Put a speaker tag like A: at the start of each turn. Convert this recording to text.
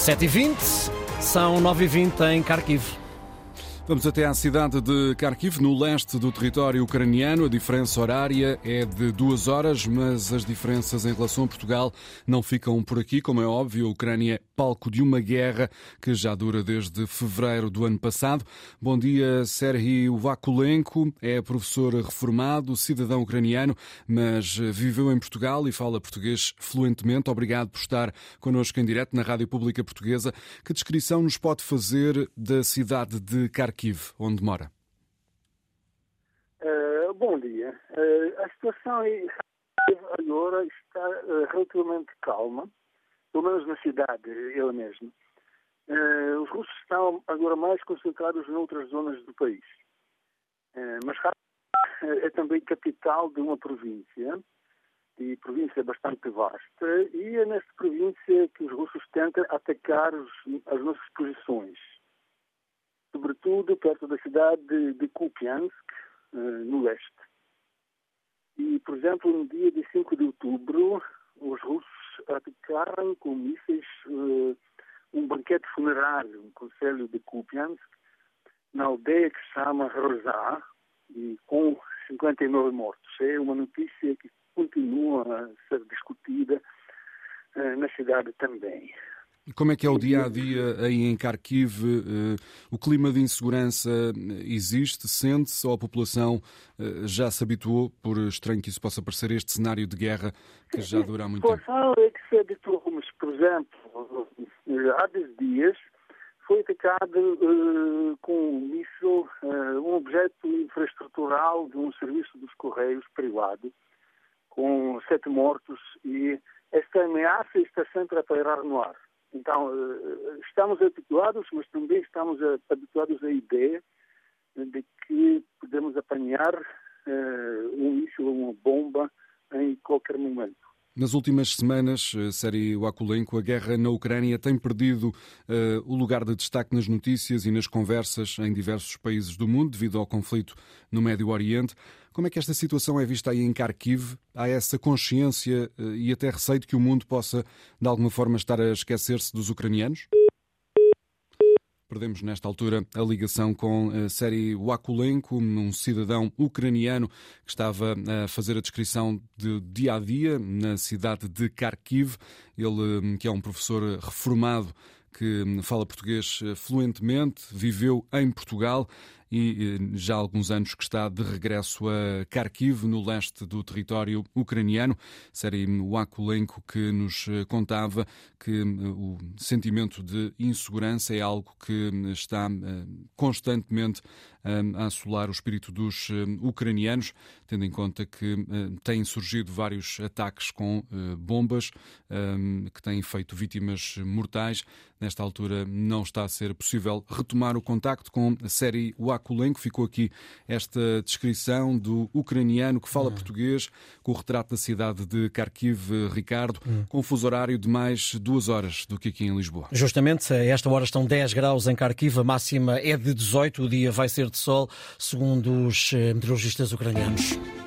A: 7h20, são 9h20 em Kharkiv.
B: Vamos até à cidade de Kharkiv, no leste do território ucraniano. A diferença horária é de duas horas, mas as diferenças em relação a Portugal não ficam por aqui. Como é óbvio, a Ucrânia é palco de uma guerra que já dura desde fevereiro do ano passado. Bom dia, Serhiy Vakulenko. É professor reformado, cidadão ucraniano, mas viveu em Portugal e fala português fluentemente. Obrigado por estar connosco em direto na Rádio Pública Portuguesa. Que descrição nos pode fazer da cidade de Kharkiv? Kharkiv, onde mora?
C: Uh, bom dia. Uh, a situação agora está uh, relativamente calma, pelo menos na cidade, ela mesma. os russos estão agora mais concentrados noutras zonas do país. mas é também capital de uma província, e província bastante vasta, e é nesta província que os russos tentam atacar os, as nossas posições sobretudo perto da cidade de, de Kupiansk, uh, no leste. E, por exemplo, no dia de 5 de outubro, os russos atacaram com mísseis uh, um banquete funerário no conselho de Kupiansk, na aldeia que se chama Rozá, e com 59 mortos. É uma notícia que continua a ser discutida uh, na cidade também.
B: Como é que é o dia a dia aí em Kharkiv? Eh, o clima de insegurança existe? Sente-se ou a população eh, já se habituou, por estranho que isso possa parecer, este cenário de guerra que já dura há muito tempo?
C: A população é que se habituou, mas, por exemplo, há 10 dias foi atacado uh, com um míssil uh, um objeto infraestrutural de um serviço dos Correios privado, com sete mortos, e esta ameaça está sempre a pairar no ar. Então, eh, estamos habituados, mas também estamos habituados à ideia de que podemos apanhar um míssil ou uma bomba em qualquer momento.
B: Nas últimas semanas, série Wakulenko, a guerra na Ucrânia tem perdido uh, o lugar de destaque nas notícias e nas conversas em diversos países do mundo devido ao conflito no Médio Oriente. Como é que esta situação é vista aí em Kharkiv? Há essa consciência uh, e até receio de que o mundo possa, de alguma forma, estar a esquecer-se dos ucranianos? Perdemos nesta altura a ligação com a série Wakulenko, um cidadão ucraniano que estava a fazer a descrição de dia a dia na cidade de Kharkiv. Ele, que é um professor reformado que fala português fluentemente, viveu em Portugal e já há alguns anos que está de regresso a Kharkiv, no leste do território ucraniano. Série Wakulenko que nos eh, contava que eh, o sentimento de insegurança é algo que está constantemente a assolar o espírito dos ucranianos, tendo em conta que têm surgido vários ataques com bombas que têm feito vítimas mortais. Nesta altura não está a ser possível retomar o contacto com a série Wakulenko. Ficou aqui esta descrição do ucraniano que fala hum. português, com o retrato da cidade de Kharkiv, Ricardo, hum. com fuso horário de mais duas horas do que aqui em Lisboa.
A: Justamente, a esta hora estão 10 graus em Kharkiv, a máxima é de 18, o dia vai ser de sol, segundo os eh, meteorologistas ucranianos.